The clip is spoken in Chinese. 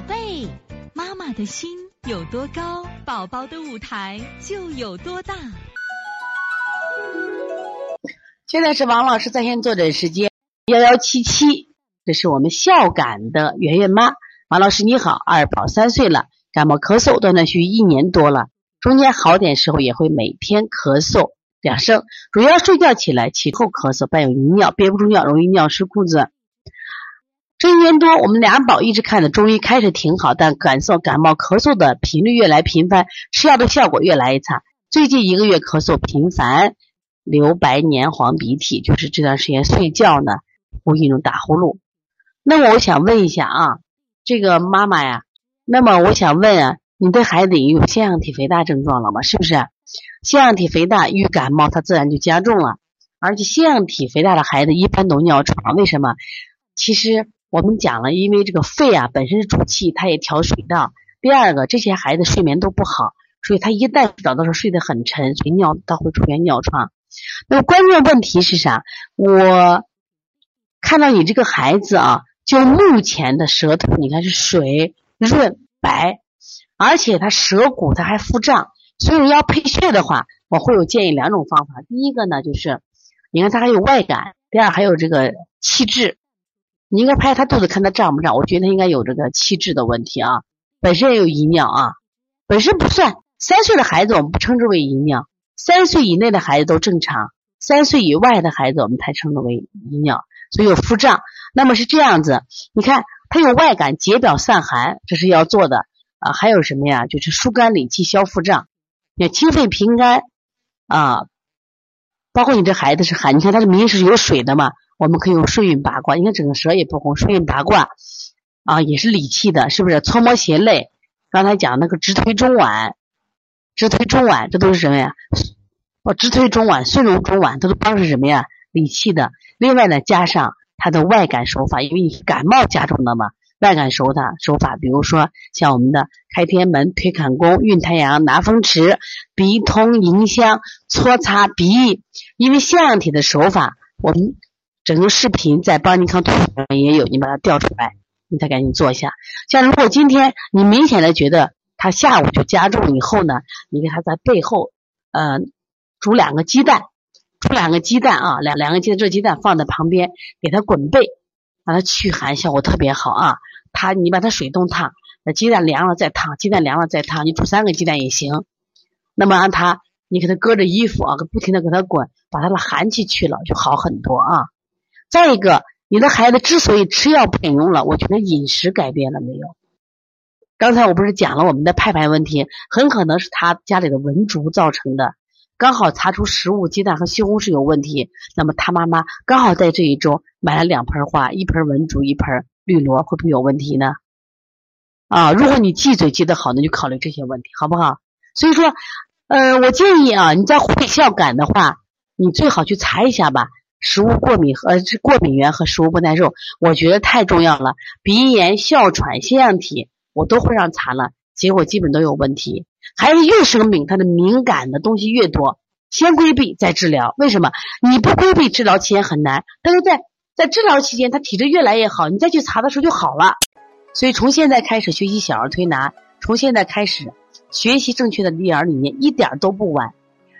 宝贝，妈妈的心有多高，宝宝的舞台就有多大。现在是王老师在线坐诊时间，幺幺七七，这是我们孝感的圆圆妈。王老师你好，二宝三岁了，感冒咳嗽断断续续一年多了，中间好点时候也会每天咳嗽两声，主要睡觉起来起后咳嗽，伴有遗尿，憋不住尿，容易尿湿裤子。这一年多，我们俩宝一直看的中医开始挺好，但感受感冒咳嗽的频率越来频繁，吃药的效果越来越差。最近一个月咳嗽频繁，流白黏黄鼻涕，就是这段时间睡觉呢，呼吸中打呼噜。那么我想问一下啊，这个妈妈呀，那么我想问啊，你的孩子已经有腺样体肥大症状了吗？是不是？腺样体肥大遇感冒，它自然就加重了，而且腺样体肥大的孩子一般都尿床，为什么？其实。我们讲了，因为这个肺啊本身是主气，它也调水的。第二个，这些孩子睡眠都不好，所以他一旦睡着的时候睡得很沉，所以尿他会出现尿床。那么关键问题是啥？我看到你这个孩子啊，就目前的舌头，你看是水润白，而且他舌骨他还腹胀，所以要配穴的话，我会有建议两种方法。第一个呢，就是你看他还有外感；第二还有这个气滞。你应该拍他肚子，看他胀不胀。我觉得他应该有这个气滞的问题啊，本身也有遗尿啊，本身不算。三岁的孩子我们不称之为遗尿，三岁以内的孩子都正常，三岁以外的孩子我们才称之为遗尿。所以有腹胀，那么是这样子。你看他有外感，解表散寒，这是要做的啊。还有什么呀？就是疏肝理气、消腹胀，也清肺平肝啊。包括你这孩子是寒，你看他的明是有水的嘛？我们可以用顺运八卦，你看整个舌也不红，顺运八卦啊也是理气的，是不是？搓摩胁肋，刚才讲那个直推中脘，直推中脘，这都是什么呀？哦，直推中脘、顺揉中脘，这都帮是什么呀？理气的。另外呢，加上它的外感手法，因为你感冒加重的嘛，外感手法手法，比如说像我们的开天门、推坎宫、运太阳、拿风池、鼻通迎香、搓擦鼻翼，因为腺样体的手法，我们。整个视频在邦尼康图上也有，你把它调出来，你再赶紧做一下。像如果今天你明显的觉得他下午就加重以后呢，你给他在背后，呃，煮两个鸡蛋，煮两个鸡蛋啊，两两个鸡蛋热鸡蛋放在旁边，给他滚背，让他驱寒，效果特别好啊。他你把它水冻烫，那鸡蛋凉了再烫，鸡蛋凉了再烫，你煮三个鸡蛋也行。那么让他，你给他搁着衣服啊，不停的给他滚，把他的寒气去了，就好很多啊。再一个，你的孩子之所以吃药不顶用了，我觉得饮食改变了没有？刚才我不是讲了我们的派派问题，很可能是他家里的文竹造成的。刚好查出食物鸡蛋和西红柿有问题，那么他妈妈刚好在这一周买了两盆花，一盆文竹，一盆绿萝，会不会有问题呢？啊，如果你记嘴记得好，那就考虑这些问题，好不好？所以说，呃，我建议啊，你在会孝感的话，你最好去查一下吧。食物过敏和过敏源和食物不耐受，我觉得太重要了。鼻炎、哮喘、腺样体，我都会让查了，结果基本都有问题。孩子越生病，他的敏感的东西越多，先规避再治疗。为什么？你不规避治疗期间很难，但是在在治疗期间，他体质越来越好，你再去查的时候就好了。所以从现在开始学习小儿推拿，从现在开始学习正确的育儿理念，一点都不晚。